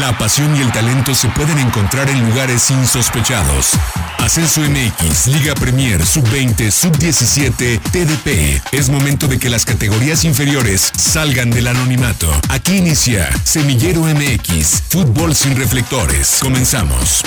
La pasión y el talento se pueden encontrar en lugares insospechados. Ascenso MX, Liga Premier, Sub-20, Sub-17, TDP. Es momento de que las categorías inferiores salgan del anonimato. Aquí inicia Semillero MX, Fútbol sin reflectores. Comenzamos.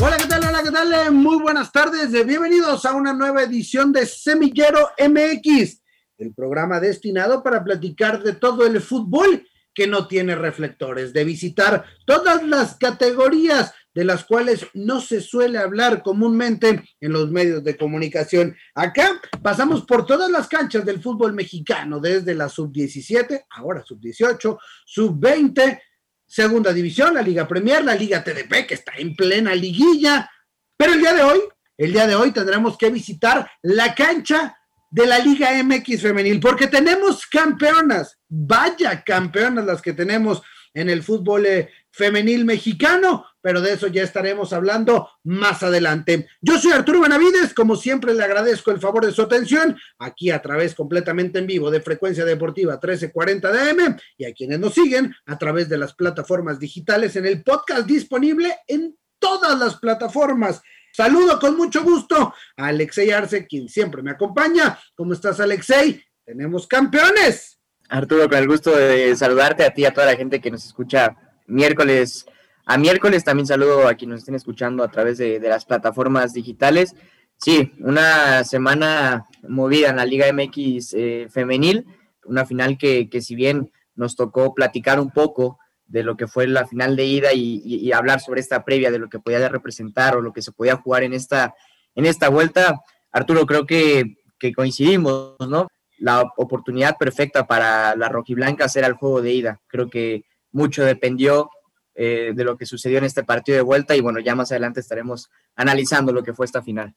Hola, ¿qué tal? Hola, ¿qué tal? Muy buenas tardes. Bienvenidos a una nueva edición de Semillero MX, el programa destinado para platicar de todo el fútbol que no tiene reflectores, de visitar todas las categorías de las cuales no se suele hablar comúnmente en los medios de comunicación. Acá pasamos por todas las canchas del fútbol mexicano, desde la sub-17, ahora sub-18, sub-20, segunda división, la Liga Premier, la Liga TDP, que está en plena liguilla. Pero el día de hoy, el día de hoy tendremos que visitar la cancha de la Liga MX femenil, porque tenemos campeonas, vaya campeonas las que tenemos en el fútbol eh, femenil mexicano, pero de eso ya estaremos hablando más adelante. Yo soy Arturo Benavides, como siempre le agradezco el favor de su atención, aquí a través completamente en vivo de Frecuencia Deportiva 1340 DM y a quienes nos siguen a través de las plataformas digitales en el podcast disponible en todas las plataformas. Saludo con mucho gusto a Alexei Arce, quien siempre me acompaña. ¿Cómo estás, Alexei? Tenemos campeones. Arturo, con el gusto de saludarte a ti y a toda la gente que nos escucha miércoles a miércoles. También saludo a quienes nos estén escuchando a través de, las plataformas digitales. Sí, una semana movida en la Liga MX eh, femenil, una final que, que si bien nos tocó platicar un poco de lo que fue la final de ida y, hablar sobre esta previa de lo que podía representar o lo que se podía jugar en esta, en esta vuelta. Arturo, creo que, coincidimos, ¿no? La oportunidad perfecta para la rojiblanca era el juego de ida. Creo que mucho dependió eh, de lo que sucedió en este partido de vuelta y bueno, ya más adelante estaremos analizando lo que fue esta final.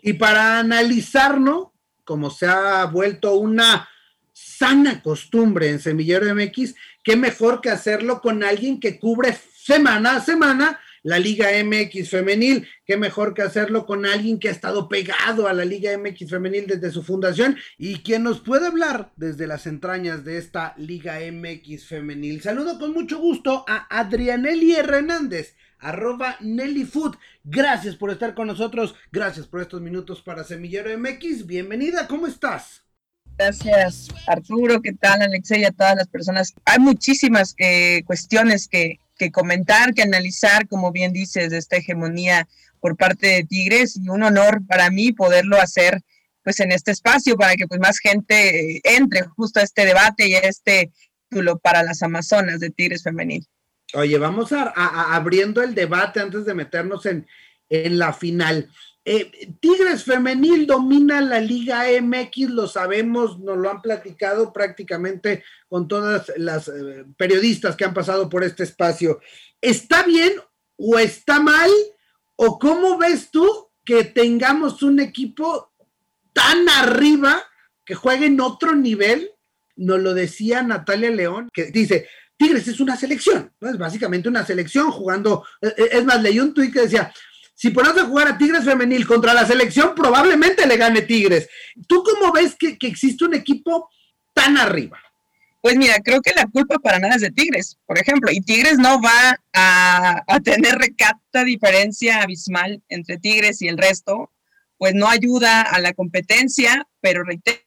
Y para analizar, ¿no? Como se ha vuelto una sana costumbre en Semillero MX, qué mejor que hacerlo con alguien que cubre semana a semana la Liga MX femenil, qué mejor que hacerlo con alguien que ha estado pegado a la Liga MX femenil desde su fundación y quien nos puede hablar desde las entrañas de esta Liga MX femenil. Saludo con mucho gusto a Adrianelli Hernández arroba Nelly Food. Gracias por estar con nosotros, gracias por estos minutos para Semillero MX. Bienvenida, ¿cómo estás? Gracias, Arturo. ¿Qué tal, Alexei? A todas las personas. Hay muchísimas eh, cuestiones que, que, comentar, que analizar, como bien dices, de esta hegemonía por parte de Tigres y un honor para mí poderlo hacer pues en este espacio para que pues más gente eh, entre justo a este debate y a este título para las Amazonas de Tigres Femenil. Oye, vamos a, abriendo el debate antes de meternos en, en la final. Eh, Tigres Femenil domina la Liga MX, lo sabemos, nos lo han platicado prácticamente con todas las eh, periodistas que han pasado por este espacio. ¿Está bien o está mal? ¿O cómo ves tú que tengamos un equipo tan arriba que juegue en otro nivel? Nos lo decía Natalia León, que dice, Tigres es una selección. Es básicamente una selección jugando. Eh, es más, leí un tuit que decía, si ponemos a jugar a Tigres femenil contra la selección, probablemente le gane Tigres. ¿Tú cómo ves que, existe un equipo tan arriba? Pues mira, creo que la culpa para nada es de Tigres, por ejemplo, y Tigres no va a, a tener recata diferencia abismal entre Tigres y el resto, pues no ayuda a la competencia, pero reitero,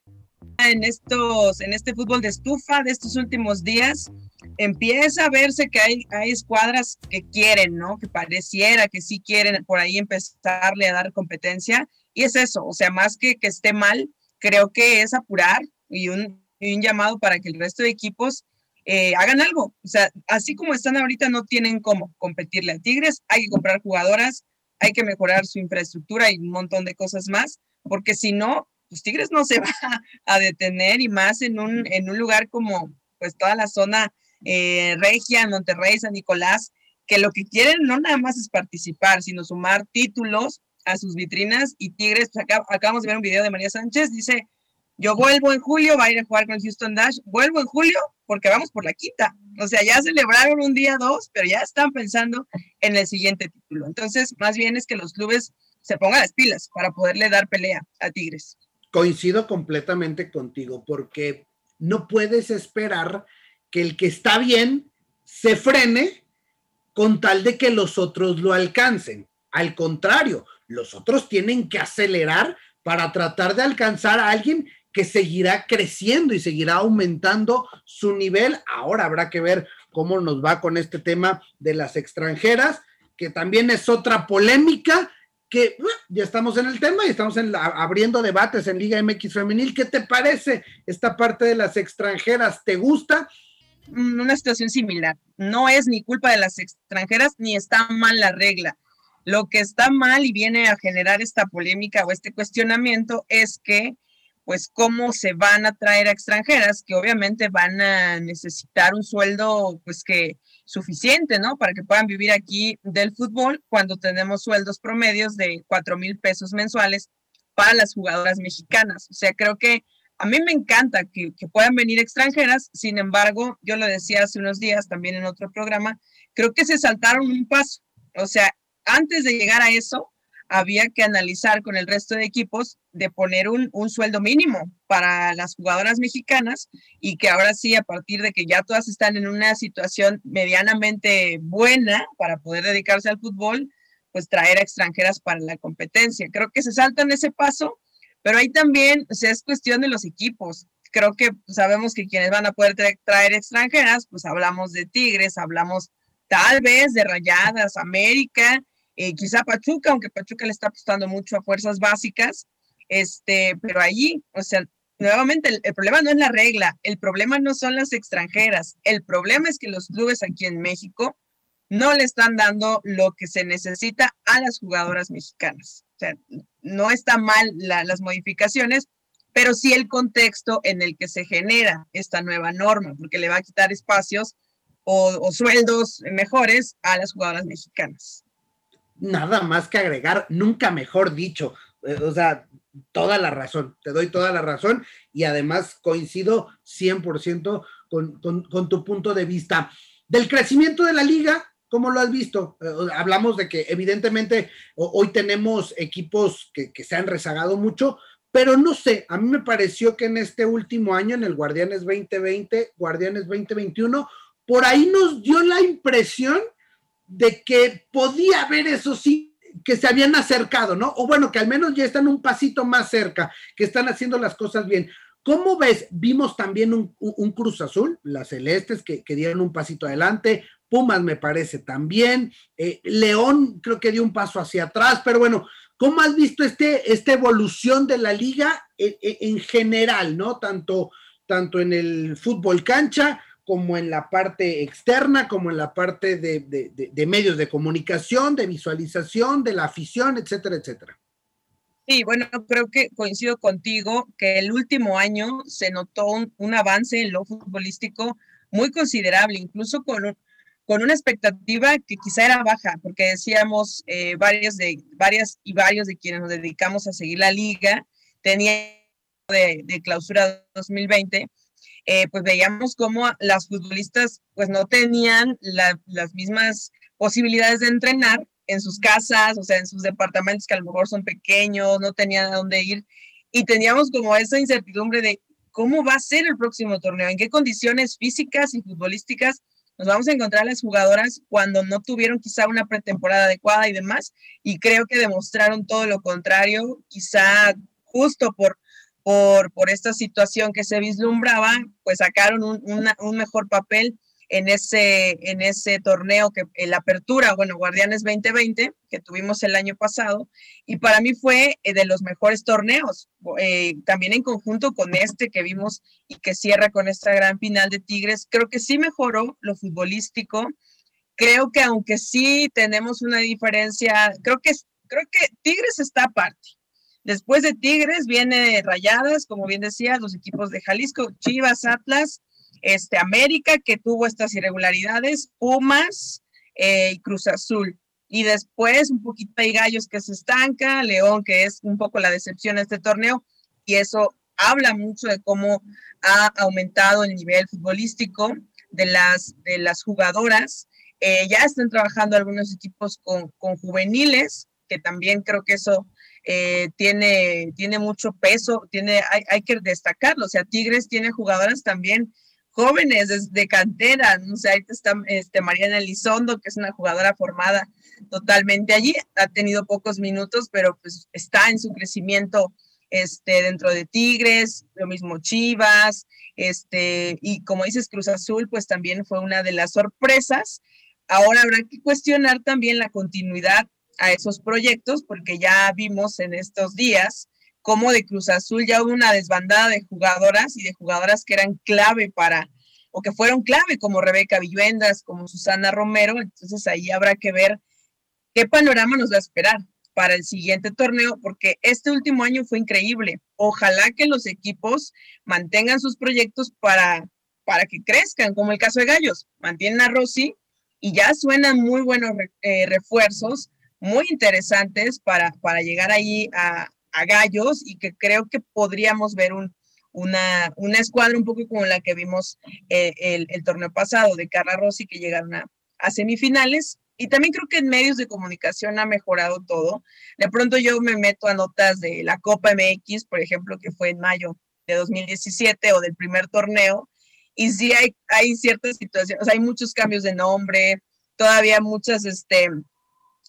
en estos, en este fútbol de estufa de estos últimos días, empieza a verse que hay, hay escuadras que quieren, ¿no? Que pareciera que sí quieren por ahí empezarle a dar competencia. Y es eso, o sea, más que que esté mal, creo que es apurar y un, llamado para que el resto de equipos eh, hagan algo. O sea, así como están ahorita, no tienen cómo competirle a Tigres, hay que comprar jugadoras, hay que mejorar su infraestructura y un montón de cosas más, porque si no, pues Tigres no se va a detener y más en un, en un lugar como pues toda la zona eh, Regia, Monterrey, San Nicolás, que lo que quieren no nada más es participar, sino sumar títulos a sus vitrinas y Tigres, pues acá, acabamos de ver un video de María Sánchez, dice, yo vuelvo en julio, va a ir a jugar con el Houston Dash, vuelvo en julio porque vamos por la quinta. O sea, ya celebraron un día dos, pero ya están pensando en el siguiente título. Entonces, más bien es que los clubes se pongan las pilas para poderle dar pelea a Tigres. Coincido completamente contigo porque no puedes esperar que el que está bien se frene con tal de que los otros lo alcancen. Al contrario, los otros tienen que acelerar para tratar de alcanzar a alguien que seguirá creciendo y seguirá aumentando su nivel. Ahora habrá que ver cómo nos va con este tema de las extranjeras, que también es otra polémica que ya estamos en el tema y estamos abriendo debates en Liga MX Femenil. ¿Qué te parece esta parte de las extranjeras? ¿Te gusta? Mm, una situación similar. No es ni culpa de las extranjeras ni está mal la regla. Lo que está mal y viene a generar esta polémica o este cuestionamiento es que, pues, cómo se van a traer a extranjeras que obviamente van a necesitar un sueldo, pues, que suficiente, ¿no? Para que puedan vivir aquí del fútbol cuando tenemos sueldos promedios de cuatro mil pesos mensuales para las jugadoras mexicanas. O sea, creo que a mí me encanta que, que, puedan venir extranjeras, sin embargo, yo lo decía hace unos días también en otro programa, creo que se saltaron un paso. O sea, antes de llegar a eso, había que analizar con el resto de equipos de poner un, sueldo mínimo para las jugadoras mexicanas y que ahora sí, a partir de que ya todas están en una situación medianamente buena para poder dedicarse al fútbol, pues traer a extranjeras para la competencia. Creo que se saltan ese paso, pero ahí también o es cuestión de los equipos. Creo que sabemos que quienes van a poder traer extranjeras, pues hablamos de Tigres, hablamos tal vez de Rayadas, América, eh, quizá Pachuca, aunque Pachuca le está apostando mucho a fuerzas básicas, este, pero allí, o sea, nuevamente el, el, problema no es la regla, el problema no son las extranjeras, el problema es que los clubes aquí en México no le están dando lo que se necesita a las jugadoras mexicanas. O sea, no está mal la, las modificaciones, pero sí el contexto en el que se genera esta nueva norma, porque le va a quitar espacios o, o sueldos mejores a las jugadoras mexicanas nada más que agregar, nunca mejor dicho. Eh, o sea, toda la razón, te doy toda la razón y además coincido 100% con, con, con tu punto de vista. Del crecimiento de la liga, ¿Cómo lo has visto? Eh, hablamos de que evidentemente hoy tenemos equipos que, que, se han rezagado mucho, pero no sé, a mí me pareció que en este último año, en el Guardianes 2020, Guardianes 2021, por ahí nos dio la impresión de que podía haber eso sí, que se habían acercado, ¿no? O bueno, que al menos ya están un pasito más cerca, que están haciendo las cosas bien. ¿Cómo ves? Vimos también un, un Cruz Azul, las Celestes, que, que, dieron un pasito adelante, Pumas me parece también, eh, León creo que dio un paso hacia atrás, pero bueno, ¿cómo has visto este, esta evolución de la liga en, en general, ¿no? Tanto, tanto en el fútbol cancha como en la parte externa, como en la parte de, de, de, medios de comunicación, de visualización, de la afición, etcétera, etcétera. Sí, bueno, creo que coincido contigo que el último año se notó un, un avance en lo futbolístico muy considerable, incluso con, un, con una expectativa que quizá era baja, porque decíamos eh, varias, de, varias y varios de quienes nos dedicamos a seguir la liga, tenía de, de clausura 2020 eh, pues veíamos cómo las futbolistas pues no tenían la, las mismas posibilidades de entrenar en sus casas, o sea, en sus departamentos que a lo mejor son pequeños, no tenían a dónde ir, y teníamos como esa incertidumbre de cómo va a ser el próximo torneo, en qué condiciones físicas y futbolísticas nos vamos a encontrar las jugadoras cuando no tuvieron quizá una pretemporada adecuada y demás, y creo que demostraron todo lo contrario, quizá justo por por, por esta situación que se vislumbraba, pues sacaron un, una, un mejor papel en ese, en ese torneo que en la apertura, bueno, Guardianes 2020, que tuvimos el año pasado, y para mí fue eh, de los mejores torneos, eh, también en conjunto con este que vimos y que cierra con esta gran final de Tigres, creo que sí mejoró lo futbolístico, creo que aunque sí tenemos una diferencia, creo que, creo que Tigres está aparte, Después de Tigres viene Rayadas, como bien decía, los equipos de Jalisco, Chivas, Atlas, este, América, que tuvo estas irregularidades, Pumas eh, y Cruz Azul. Y después un poquito hay gallos que se estanca, León, que es un poco la decepción de este torneo, y eso habla mucho de cómo ha aumentado el nivel futbolístico de las, de las jugadoras. Eh, ya están trabajando algunos equipos con, con juveniles, que también creo que eso eh, tiene, tiene mucho peso, tiene, hay, hay, que destacarlo. O sea, Tigres tiene jugadoras también jóvenes de, cantera, no sé, ahí está este, Mariana Elizondo, que es una jugadora formada totalmente allí, ha tenido pocos minutos, pero pues está en su crecimiento este, dentro de Tigres, lo mismo Chivas, este, y como dices, Cruz Azul, pues también fue una de las sorpresas. Ahora habrá que cuestionar también la continuidad a esos proyectos, porque ya vimos en estos días cómo de Cruz Azul ya hubo una desbandada de jugadoras y de jugadoras que eran clave para, o que fueron clave, como Rebeca Villuendas, como Susana Romero. Entonces ahí habrá que ver qué panorama nos va a esperar para el siguiente torneo, porque este último año fue increíble. Ojalá que los equipos mantengan sus proyectos para, para que crezcan, como el caso de Gallos. Mantienen a Rossi y ya suenan muy buenos eh, refuerzos, muy interesantes para, para llegar ahí a, a Gallos y que creo que podríamos ver un, una, una escuadra un poco como la que vimos eh, el, el, torneo pasado de Carla Rossi que llegaron a, a, semifinales. Y también creo que en medios de comunicación ha mejorado todo. De pronto yo me meto a notas de la Copa MX, por ejemplo, que fue en mayo de 2017 o del primer torneo. Y sí hay, hay ciertas situaciones, hay muchos cambios de nombre, todavía muchas, este,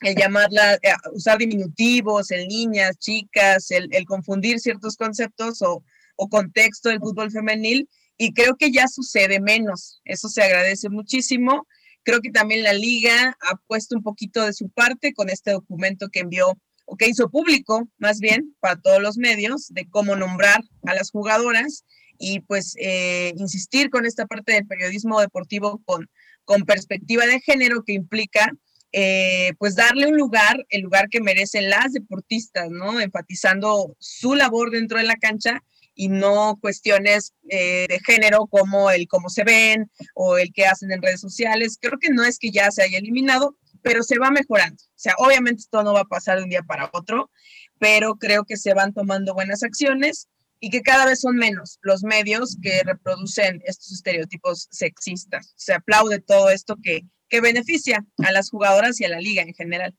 el llamarla, eh, usar diminutivos, el niñas, chicas, el, el confundir ciertos conceptos o, o, contexto del fútbol femenil y creo que ya sucede menos. Eso se agradece muchísimo. Creo que también la liga ha puesto un poquito de su parte con este documento que envió o que hizo público, más bien, para todos los medios, de cómo nombrar a las jugadoras y pues eh, insistir con esta parte del periodismo deportivo con, con perspectiva de género que implica eh, pues darle un lugar, el lugar que merecen las deportistas, ¿no? Enfatizando su labor dentro de la cancha y no cuestiones eh, de género como el cómo se ven o el que hacen en redes sociales. Creo que no es que ya se haya eliminado, pero se va mejorando. O sea, obviamente esto no va a pasar de un día para otro, pero creo que se van tomando buenas acciones y que cada vez son menos los medios que reproducen estos estereotipos sexistas. Se aplaude todo esto que que beneficia a las jugadoras y a la liga en general.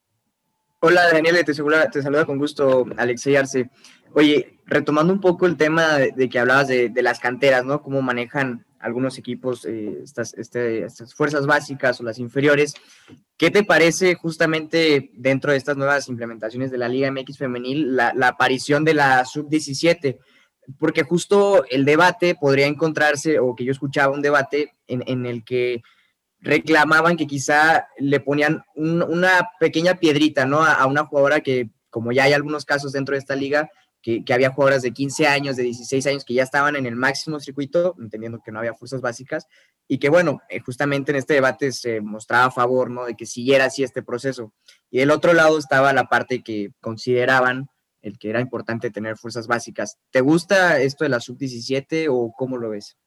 Hola Daniela, te saluda, te saluda con gusto Alexey Arce. Oye, retomando un poco el tema de, que hablabas de, las canteras, ¿no? Cómo manejan algunos equipos eh, estas, este, estas fuerzas básicas o las inferiores. ¿Qué te parece justamente dentro de estas nuevas implementaciones de la Liga MX femenil la, aparición de la sub-17? Porque justo el debate podría encontrarse, o que yo escuchaba un debate en, en el que reclamaban que quizá le ponían una pequeña piedrita, ¿no? A, una jugadora que, como ya hay algunos casos dentro de esta liga, que, había jugadoras de 15 años, de 16 años, que ya estaban en el máximo circuito, entendiendo que no había fuerzas básicas, y que, bueno, eh, justamente en este debate se mostraba a favor, ¿no? De que siguiera así este proceso. Y del otro lado estaba la parte que consideraban el que era importante tener fuerzas básicas. ¿Te gusta esto de la sub-17 o cómo lo ves?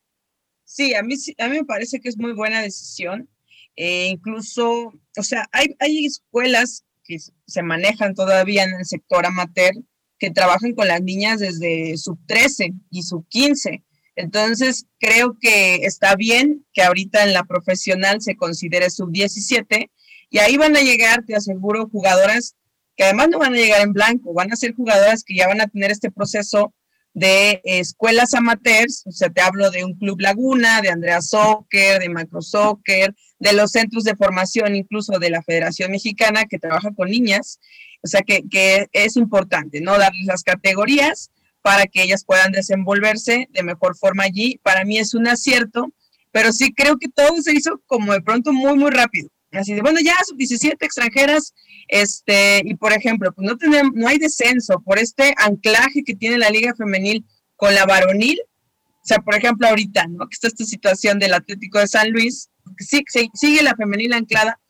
Sí, a mí, a mí me parece que es muy buena decisión. Eh, incluso, o sea, hay, hay escuelas que se manejan todavía en el sector amateur que trabajan con las niñas desde sub 13 y sub 15. Entonces, creo que está bien que ahorita en la profesional se considere sub 17 y ahí van a llegar, te aseguro, jugadoras que además no van a llegar en blanco, van a ser jugadoras que ya van a tener este proceso de escuelas amateurs, o sea, te hablo de un Club Laguna, de Andrea Soccer, de Macro Soccer, de los centros de formación, incluso de la Federación Mexicana que trabaja con niñas, o sea, que, que es importante, ¿no? Darles las categorías para que ellas puedan desenvolverse de mejor forma allí. Para mí es un acierto, pero sí creo que todo se hizo como de pronto muy, muy rápido. Así de, bueno, ya sub 17 extranjeras, este, y por ejemplo, pues no tenemos, no hay descenso por este anclaje que tiene la liga femenil con la varonil. O sea, por ejemplo, ahorita, ¿no? Que está esta situación del Atlético de San Luis, sí, sigue la femenil anclada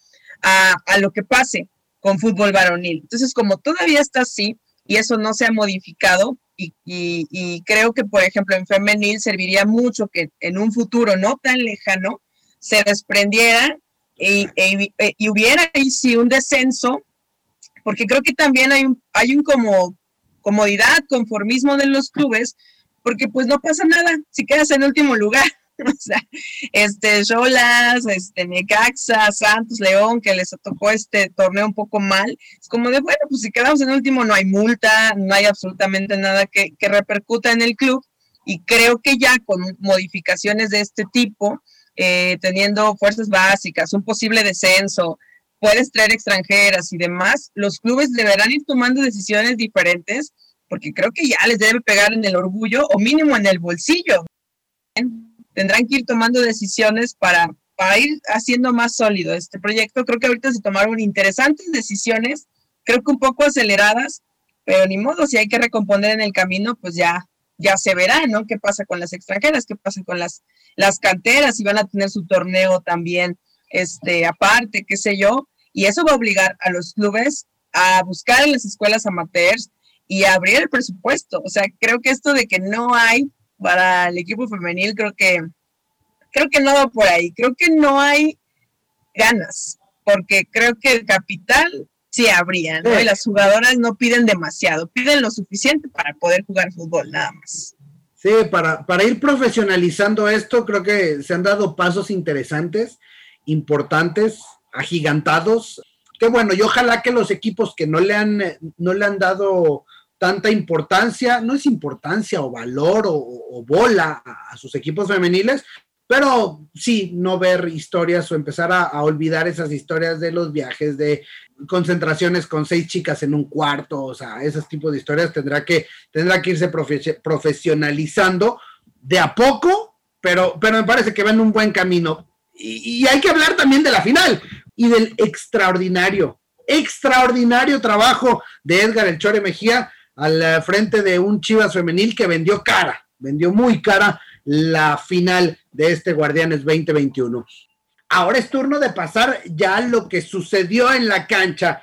a, a lo que pase con fútbol varonil. Entonces, como todavía está así y eso no se ha modificado, y, y, y, creo que, por ejemplo, en femenil serviría mucho que en un futuro no tan lejano se desprendiera y, e, e, y hubiera ahí sí un descenso, porque creo que también hay un, hay un como comodidad, conformismo de los clubes, porque pues no pasa nada si quedas en último lugar. o sea, este, Cholas, este, Necaxa, Santos, León, que les tocó este torneo un poco mal, es como de, bueno, pues si quedamos en último no hay multa, no hay absolutamente nada que, que repercuta en el club, y creo que ya con modificaciones de este tipo, eh, teniendo fuerzas básicas, un posible descenso, puedes traer extranjeras y demás, los clubes deberán ir tomando decisiones diferentes porque creo que ya les debe pegar en el orgullo o mínimo en el bolsillo. Tendrán que ir tomando decisiones para, para ir haciendo más sólido este proyecto. Creo que ahorita se tomaron interesantes decisiones, creo que un poco aceleradas, pero ni modo, si hay que recomponer en el camino, pues ya, ya se verá, ¿no? ¿Qué pasa con las extranjeras? ¿Qué pasa con las, las canteras? Si van a tener su torneo también, este, aparte, qué sé yo. Y eso va a obligar a los clubes a buscar en las escuelas amateurs y abrir el presupuesto. O sea, creo que esto de que no hay para el equipo femenil, creo que, creo que no va por ahí. Creo que no hay ganas, porque creo que el capital sí habría, ¿no? Y las jugadoras no piden demasiado, piden lo suficiente para poder jugar fútbol, nada más. Sí, para, para ir profesionalizando esto, creo que se han dado pasos interesantes, importantes, agigantados. Que bueno, y ojalá que los equipos que no le han, no le han dado tanta importancia, no es importancia o valor o, bola a, sus equipos femeniles, pero sí, no ver historias o empezar a, olvidar esas historias de los viajes, de concentraciones con seis chicas en un cuarto, o sea, esos tipos de historias tendrá que, tendrá que irse profesionalizando de a poco, pero, pero me parece que va en un buen camino. Y, y hay que hablar también de la final y del extraordinario, extraordinario trabajo de Edgar El Chore Mejía al frente de un Chivas femenil que vendió cara, vendió muy cara la final de este Guardianes 2021. Ahora es turno de pasar ya lo que sucedió en la cancha.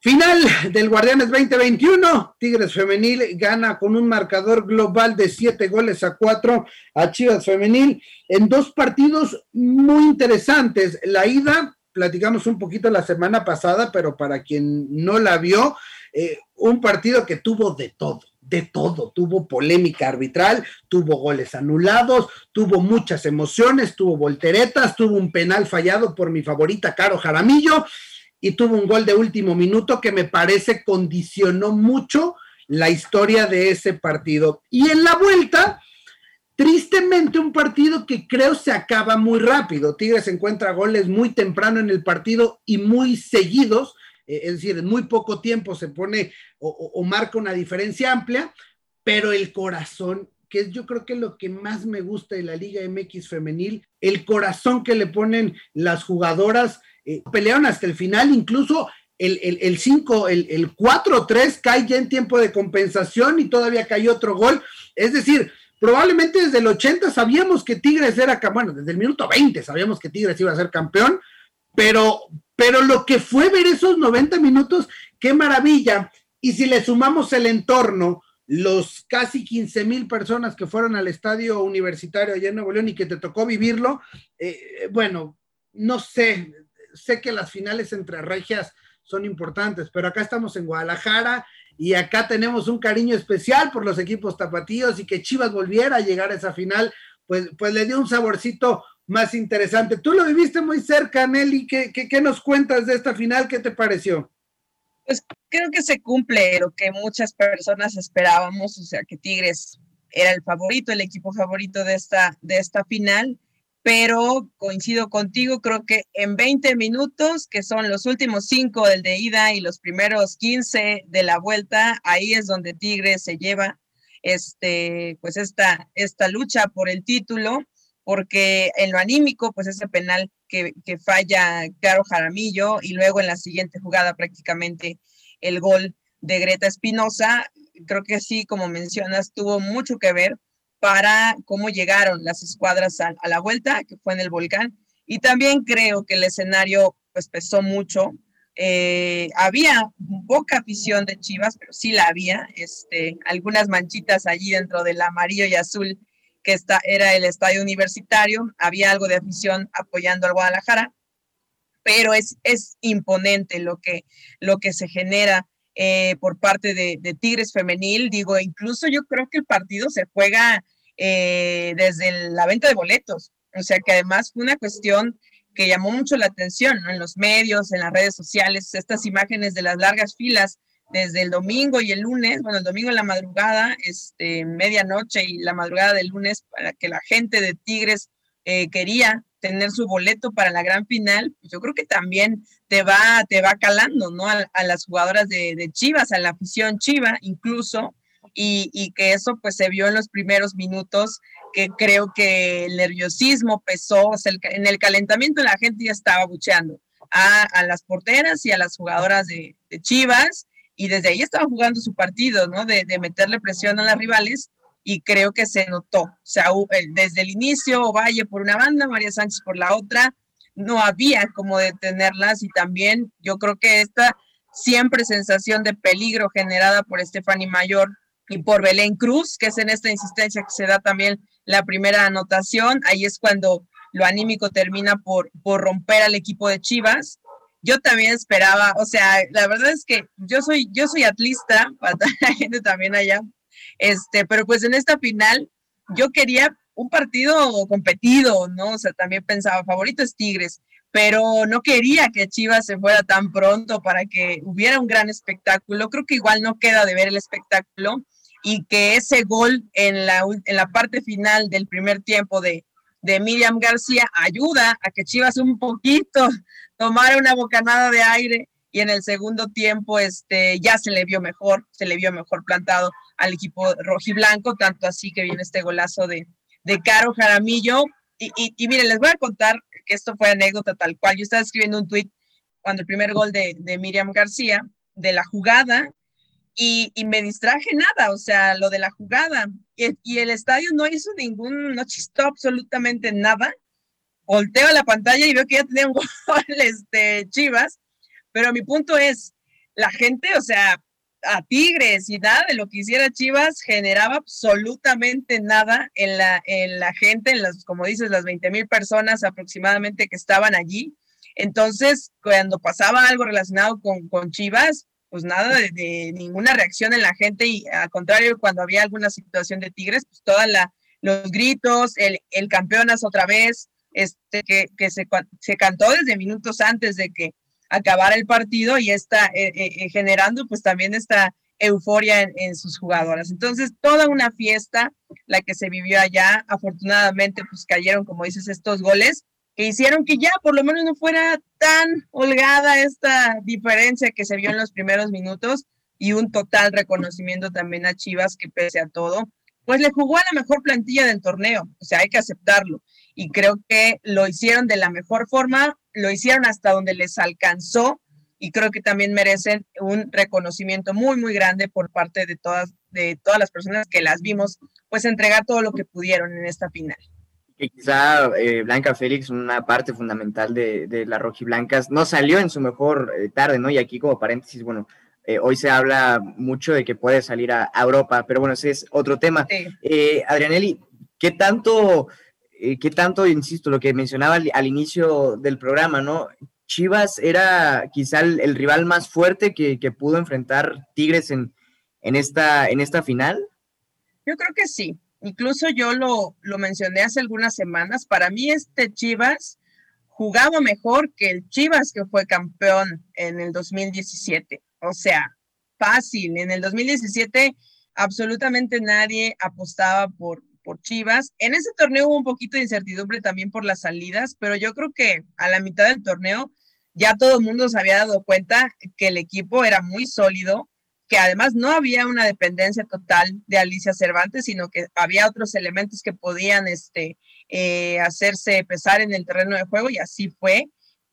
Final del Guardianes 2021, Tigres Femenil gana con un marcador global de siete goles a cuatro a Chivas Femenil en dos partidos muy interesantes. La ida, platicamos un poquito la semana pasada, pero para quien no la vio, eh, un partido que tuvo de todo de todo. Tuvo polémica arbitral, tuvo goles anulados, tuvo muchas emociones, tuvo volteretas, tuvo un penal fallado por mi favorita Caro Jaramillo y tuvo un gol de último minuto que me parece condicionó mucho la historia de ese partido. Y en la vuelta, tristemente un partido que creo se acaba muy rápido. Tigres encuentra goles muy temprano en el partido y muy seguidos eh, es decir, en muy poco tiempo se pone o, marca una diferencia amplia, pero el corazón que es yo creo que lo que más me gusta de la Liga MX femenil, el corazón que le ponen las jugadoras, eh, pelearon hasta el final, incluso el 5, el, el, el 4-3 cae ya en tiempo de compensación y todavía cayó otro gol. Es decir, probablemente desde el 80 sabíamos que Tigres era, bueno, desde el minuto 20 sabíamos que Tigres iba a ser campeón, pero, pero lo que fue ver esos 90 minutos, qué maravilla. Y si le sumamos el entorno, los casi 15 mil personas que fueron al estadio universitario allá en Nuevo León y que te tocó vivirlo, eh, bueno, no sé, sé que las finales entre regias son importantes, pero acá estamos en Guadalajara y acá tenemos un cariño especial por los equipos tapatíos y que Chivas volviera a llegar a esa final, pues, pues le dio un saborcito más interesante. Tú lo viviste muy cerca, Nelly. ¿Qué, nos cuentas de esta final? ¿Qué te pareció? Pues creo que se cumple lo que muchas personas esperábamos, o sea, que Tigres era el favorito, el equipo favorito de esta, de esta final, pero coincido contigo, creo que en 20 minutos, que son los últimos cinco del de ida y los primeros 15 de la vuelta, ahí es donde Tigres se lleva este, pues esta, esta lucha por el título porque en lo anímico, pues ese penal que, falla Caro Jaramillo y luego en la siguiente jugada prácticamente el gol de Greta Espinosa, creo que sí, como mencionas, tuvo mucho que ver para cómo llegaron las escuadras a, la vuelta, que fue en el volcán. Y también creo que el escenario pues pesó mucho. Eh, había poca afición de Chivas, pero sí la había, este, algunas manchitas allí dentro del amarillo y azul que esta, era el estadio universitario, había algo de afición apoyando al Guadalajara, pero es, es imponente lo que, lo que se genera eh, por parte de, Tigres Femenil. Digo, incluso yo creo que el partido se juega eh, desde la venta de boletos, o sea que además fue una cuestión que llamó mucho la atención en los medios, en las redes sociales, estas imágenes de las largas filas desde el domingo y el lunes, bueno, el domingo en la madrugada, este, medianoche y la madrugada del lunes, para que la gente de Tigres eh, quería tener su boleto para la gran final, pues yo creo que también te va, te va calando, ¿no? A, las jugadoras de, Chivas, a la afición Chiva incluso, y, que eso pues se vio en los primeros minutos, que creo que el nerviosismo pesó, o sea, en el calentamiento la gente ya estaba bucheando a, las porteras y a las jugadoras de Chivas, y desde ahí estaba jugando su partido, ¿no? De, meterle presión a las rivales y creo que se notó. O sea, desde el inicio, Valle por una banda, María Sánchez por la otra, no había como detenerlas y también yo creo que esta siempre sensación de peligro generada por Stephanie Mayor y por Belén Cruz, que es en esta insistencia que se da también la primera anotación, ahí es cuando lo anímico termina por, por romper al equipo de Chivas yo también esperaba, o sea, la verdad es que yo soy, yo soy atlista, para la gente también allá, este, pero pues en esta final yo quería un partido competido, ¿no? O sea, también pensaba, favorito es Tigres, pero no quería que Chivas se fuera tan pronto para que hubiera un gran espectáculo. Creo que igual no queda de ver el espectáculo y que ese gol en la, en la parte final del primer tiempo de, de Miriam García ayuda a que Chivas un poquito tomara una bocanada de aire y en el segundo tiempo este, ya se le vio mejor, se le vio mejor plantado al equipo rojiblanco, tanto así que viene este golazo de, de Caro Jaramillo. Y, y, miren, les voy a contar que esto fue anécdota tal cual. Yo estaba escribiendo un tuit cuando el primer gol de, de Miriam García, de la jugada, y, y, me distraje nada, o sea, lo de la jugada. Y, el estadio no hizo ningún, no chistó absolutamente nada. Volteo a la pantalla y veo que ya tenía un gol este, Chivas, pero mi punto es, la gente, o sea, a Tigres y nada de lo que hiciera Chivas generaba absolutamente nada en la, en la gente, en las, como dices, las 20 mil personas aproximadamente que estaban allí. Entonces, cuando pasaba algo relacionado con, con Chivas, pues nada de, ninguna reacción en la gente y al contrario, cuando había alguna situación de Tigres, pues toda la, los gritos, el, el campeonas otra vez, este, que, se, cantó desde minutos antes de que acabara el partido y está eh, eh, eh, generando pues también esta euforia en, en, sus jugadoras. Entonces, toda una fiesta la que se vivió allá. Afortunadamente, pues cayeron, como dices, estos goles que hicieron que ya por lo menos no fuera tan holgada esta diferencia que se vio en los primeros minutos y un total reconocimiento también a Chivas que pese a todo, pues le jugó a la mejor plantilla del torneo, o sea, hay que aceptarlo. Y creo que lo hicieron de la mejor forma, lo hicieron hasta donde les alcanzó y creo que también merecen un reconocimiento muy, muy grande por parte de todas, de todas las personas que las vimos, pues entregar todo lo que pudieron en esta final que quizá eh, Blanca Félix, una parte fundamental de, de las rojiblancas, no salió en su mejor eh, tarde, ¿no? Y aquí como paréntesis, bueno, eh, hoy se habla mucho de que puede salir a, Europa, pero bueno, ese es otro tema. Sí. Adrianelli, ¿qué tanto, qué tanto, insisto, lo que mencionaba al, inicio del programa, ¿no? Chivas era quizá el, el rival más fuerte que, que, pudo enfrentar Tigres en, en, esta, en esta final. Yo creo que sí, Incluso yo lo, lo mencioné hace algunas semanas. Para mí este Chivas jugaba mejor que el Chivas que fue campeón en el 2017. O sea, fácil. En el 2017 absolutamente nadie apostaba por, por Chivas. En ese torneo hubo un poquito de incertidumbre también por las salidas, pero yo creo que a la mitad del torneo ya todo el mundo se había dado cuenta que el equipo era muy sólido, que además no había una dependencia total de Alicia Cervantes, sino que había otros elementos que podían este, eh, hacerse pesar en el terreno de juego y así fue.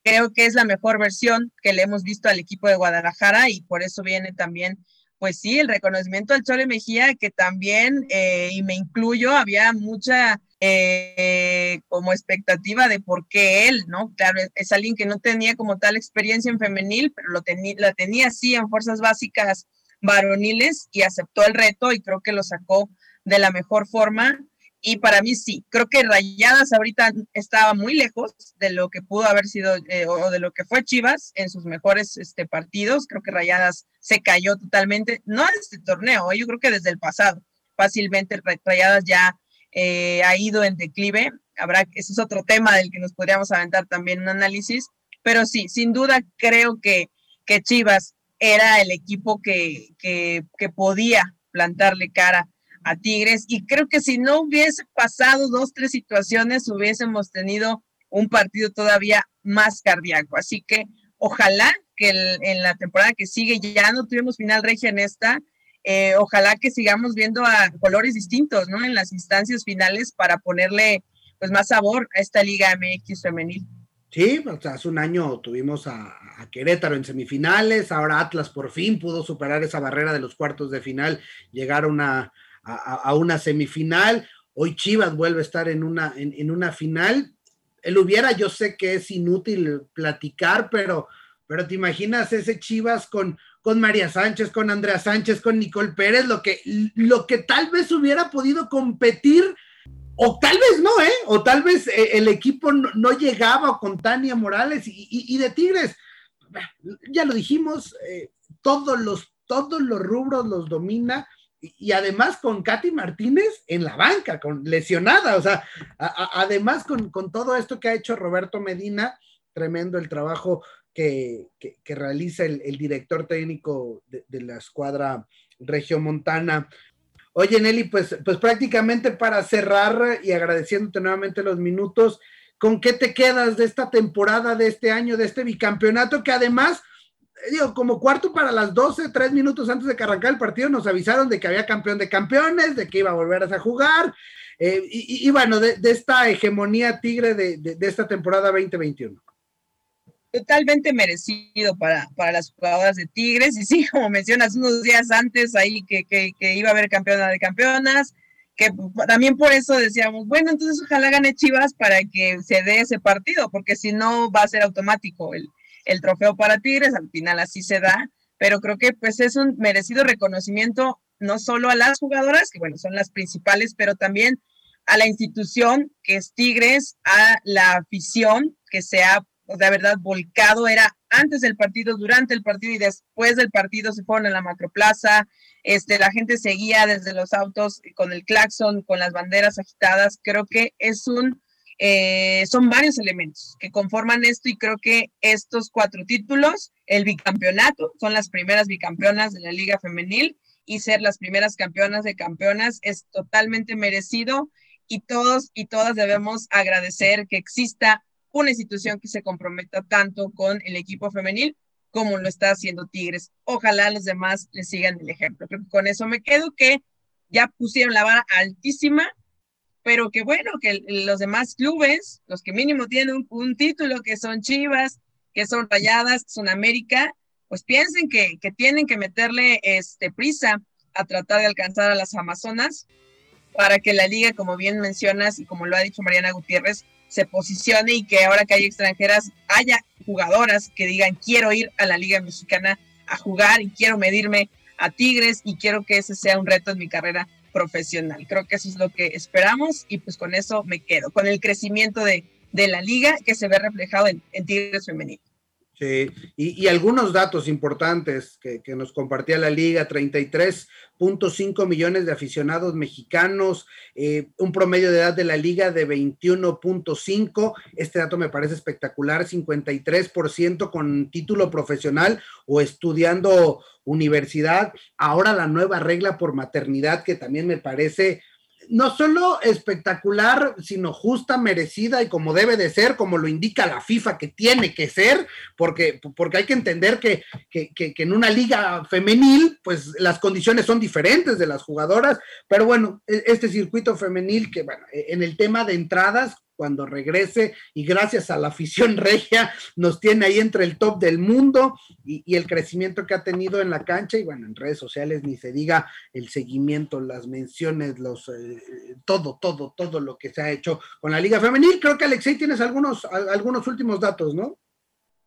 Creo que es la mejor versión que le hemos visto al equipo de Guadalajara y por eso viene también, pues sí, el reconocimiento al Chole Mejía, que también, eh, y me incluyo, había mucha eh, como expectativa de por qué él, ¿no? Claro, es alguien que no tenía como tal experiencia en femenil, pero lo la tenía así en fuerzas básicas varoniles y aceptó el reto y creo que lo sacó de la mejor forma. Y para mí sí, creo que Rayadas ahorita estaba muy lejos de lo que pudo haber sido eh, o de lo que fue Chivas en sus mejores este, partidos. Creo que Rayadas se cayó totalmente, no en este torneo, yo creo que desde el pasado. Fácilmente Rayadas ya eh, ha ido en declive. Habrá, ese es otro tema del que nos podríamos aventar también un análisis. Pero sí, sin duda creo que, que Chivas era el equipo que, que, que podía plantarle cara a Tigres y creo que si no hubiese pasado dos, tres situaciones, hubiésemos tenido un partido todavía más cardíaco. Así que ojalá que en la temporada que sigue ya no tuvimos final regia en esta, eh, ojalá que sigamos viendo a colores distintos, ¿no? En las instancias finales para ponerle pues más sabor a esta Liga MX femenil. Sí, o hace un año tuvimos a, Querétaro en semifinales, ahora Atlas por fin pudo superar esa barrera de los cuartos de final, llegar a una, a, una semifinal, hoy Chivas vuelve a estar en una, en, una final, él hubiera, yo sé que es inútil platicar, pero, pero te imaginas ese Chivas con, con María Sánchez, con Andrea Sánchez, con Nicole Pérez, lo que, lo que tal vez hubiera podido competir o tal vez no, ¿eh? O tal vez eh, el equipo no, llegaba con Tania Morales y, de Tigres. Ya lo dijimos, eh, todos, los, todos los rubros los domina y, además con Katy Martínez en la banca, con lesionada, o sea, además con, todo esto que ha hecho Roberto Medina, tremendo el trabajo que, realiza el, director técnico de, de la escuadra regiomontana. Oye, Nelly, pues, pues prácticamente para cerrar y agradeciéndote nuevamente los minutos, ¿con qué te quedas de esta temporada, de este año, de este bicampeonato que además, digo, como cuarto para las 12, tres minutos antes de que arrancara el partido, nos avisaron de que había campeón de campeones, de que iba a volver a jugar, eh, y, bueno, de, esta hegemonía tigre de, de esta temporada 2021 totalmente merecido para, para las jugadoras de Tigres. Y sí, como mencionas, unos días antes ahí que, que, iba a haber campeona de campeonas, que también por eso decíamos, bueno, entonces ojalá gane Chivas para que se dé ese partido, porque si no va a ser automático el, el trofeo para Tigres, al final así se da, pero creo que pues es un merecido reconocimiento no solo a las jugadoras, que bueno, son las principales, pero también a la institución que es Tigres, a la afición que se ha de verdad volcado, era antes del partido, durante el partido y después del partido se fueron a la macroplaza, este, la gente seguía desde los autos con el claxon, con las banderas agitadas, creo que es un, eh, son varios elementos que conforman esto y creo que estos cuatro títulos, el bicampeonato, son las primeras bicampeonas de la liga femenil y ser las primeras campeonas de campeonas es totalmente merecido y todos y todas debemos agradecer que exista una institución que se comprometa tanto con el equipo femenil como lo está haciendo Tigres. Ojalá los demás le sigan el ejemplo. Creo que con eso me quedo que ya pusieron la vara altísima, pero que bueno, que los demás clubes, los que mínimo tienen un, título, que son Chivas, que son Rayadas, que son América, pues piensen que, que tienen que meterle este, prisa a tratar de alcanzar a las Amazonas para que la liga, como bien mencionas y como lo ha dicho Mariana Gutiérrez, se posicione y que ahora que hay extranjeras haya jugadoras que digan quiero ir a la Liga Mexicana a jugar y quiero medirme a Tigres y quiero que ese sea un reto en mi carrera profesional. Creo que eso es lo que esperamos y pues con eso me quedo, con el crecimiento de, la liga que se ve reflejado en, en Tigres femenino. Sí, y, algunos datos importantes que, nos compartía la liga, 33.5 millones de aficionados mexicanos, eh, un promedio de edad de la liga de 21.5, este dato me parece espectacular, 53% con título profesional o estudiando universidad, ahora la nueva regla por maternidad que también me parece no solo espectacular, sino justa, merecida y como debe de ser, como lo indica la FIFA que tiene que ser, porque, porque hay que entender que, que, en una liga femenil, pues las condiciones son diferentes de las jugadoras, pero bueno, e, este circuito femenil que, bueno, e, en el tema de entradas, cuando regrese y gracias a la afición regia nos tiene ahí entre el top del mundo y, el crecimiento que ha tenido en la cancha y bueno, en redes sociales ni se diga el seguimiento, las menciones, los eh, todo, todo, todo lo que se ha hecho con la Liga Femenil. Creo que Alexei tienes algunos, algunos últimos datos, ¿no?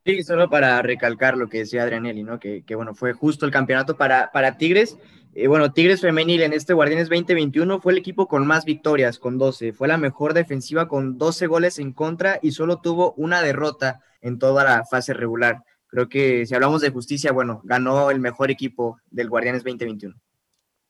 Sí, solo para recalcar lo que decía Adrianelli, ¿no? Que, que bueno, fue justo el campeonato para, para Tigres eh, bueno, Tigres Femenil en este Guardianes 2021 fue el equipo con más victorias, con 12. Fue la mejor defensiva con 12 goles en contra y solo tuvo una derrota en toda la fase regular. Creo que si hablamos de justicia, bueno, ganó el mejor equipo del Guardianes 2021.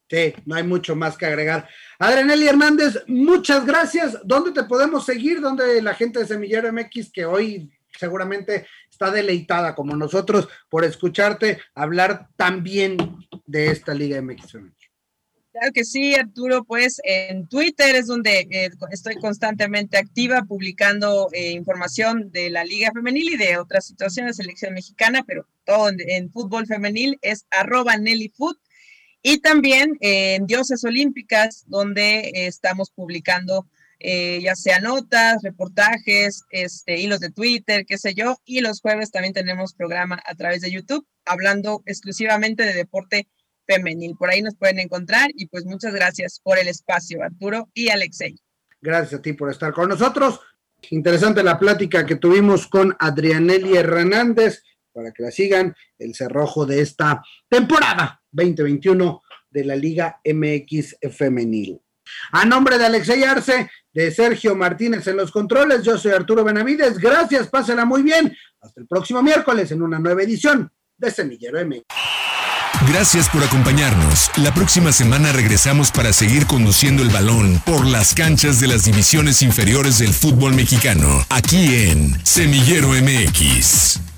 Sí, no hay mucho más que agregar. Adrianelli Hernández, muchas gracias. ¿Dónde te podemos seguir? ¿Dónde la gente de Semillero MX que hoy seguramente está deleitada como nosotros por escucharte hablar tan bien de esta Liga MX Claro que sí, Arturo, pues en Twitter es donde eh, estoy constantemente activa publicando eh, información de la Liga Femenil y de otras situaciones selección mexicana, pero todo en, fútbol femenil es arroba NellyFoot. Y también en Dioses Olímpicas, donde estamos publicando eh, ya sea notas, reportajes, este, hilos de Twitter, qué sé yo. Y los jueves también tenemos programa a través de YouTube, hablando exclusivamente de deporte femenil. Por ahí nos pueden encontrar y pues muchas gracias por el espacio, Arturo y Alexei. Gracias a ti por estar con nosotros. Interesante la plática que tuvimos con Adrianelli Hernández para que la sigan, el cerrojo de esta temporada 2021 de la Liga MX Femenil. A nombre de Alexei Arce, de Sergio Martínez en los controles, yo soy Arturo Benavides. Gracias, pásela muy bien. Hasta el próximo miércoles en una nueva edición de Semillero MX. Gracias por acompañarnos. La próxima semana regresamos para seguir conduciendo el balón por las canchas de las divisiones inferiores del fútbol mexicano, aquí en Semillero MX.